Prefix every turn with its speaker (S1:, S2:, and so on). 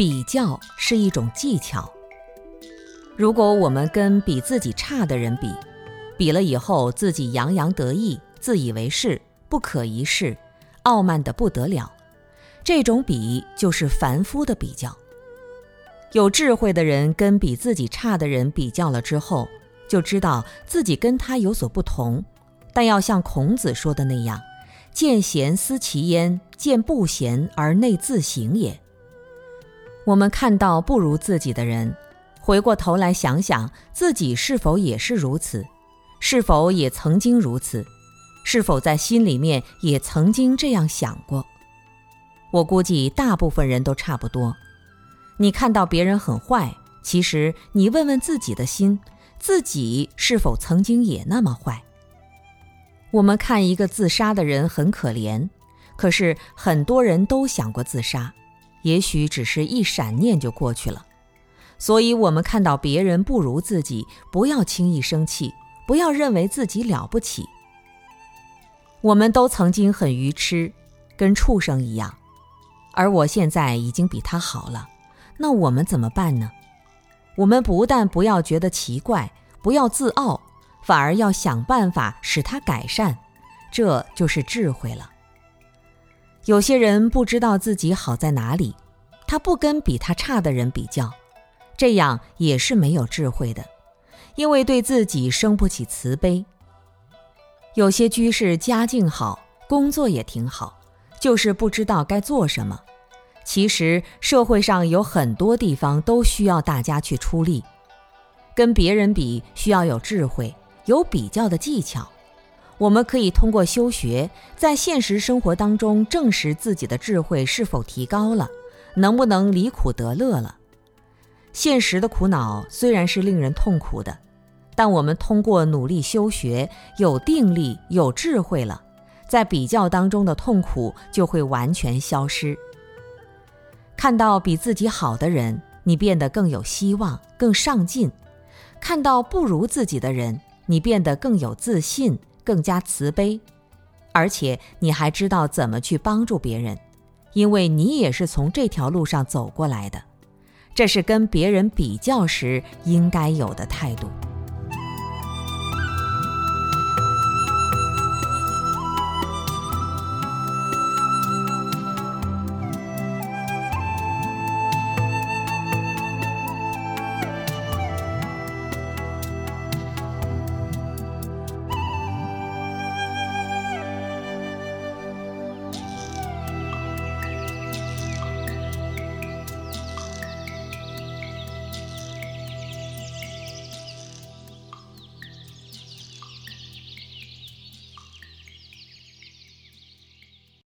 S1: 比较是一种技巧。如果我们跟比自己差的人比，比了以后自己洋洋得意、自以为是、不可一世、傲慢得不得了，这种比就是凡夫的比较。有智慧的人跟比自己差的人比较了之后，就知道自己跟他有所不同，但要像孔子说的那样：“见贤思齐焉，见不贤而内自省也。”我们看到不如自己的人，回过头来想想自己是否也是如此，是否也曾经如此，是否在心里面也曾经这样想过？我估计大部分人都差不多。你看到别人很坏，其实你问问自己的心，自己是否曾经也那么坏？我们看一个自杀的人很可怜，可是很多人都想过自杀，也许只是一闪念就过去了。所以，我们看到别人不如自己，不要轻易生气，不要认为自己了不起。我们都曾经很愚痴，跟畜生一样，而我现在已经比他好了。那我们怎么办呢？我们不但不要觉得奇怪，不要自傲，反而要想办法使它改善，这就是智慧了。有些人不知道自己好在哪里，他不跟比他差的人比较，这样也是没有智慧的，因为对自己生不起慈悲。有些居士家境好，工作也挺好，就是不知道该做什么。其实社会上有很多地方都需要大家去出力，跟别人比需要有智慧，有比较的技巧。我们可以通过修学，在现实生活当中证实自己的智慧是否提高了，能不能离苦得乐了。现实的苦恼虽然是令人痛苦的，但我们通过努力修学，有定力、有智慧了，在比较当中的痛苦就会完全消失。看到比自己好的人，你变得更有希望、更上进；看到不如自己的人，你变得更有自信、更加慈悲，而且你还知道怎么去帮助别人，因为你也是从这条路上走过来的。这是跟别人比较时应该有的态度。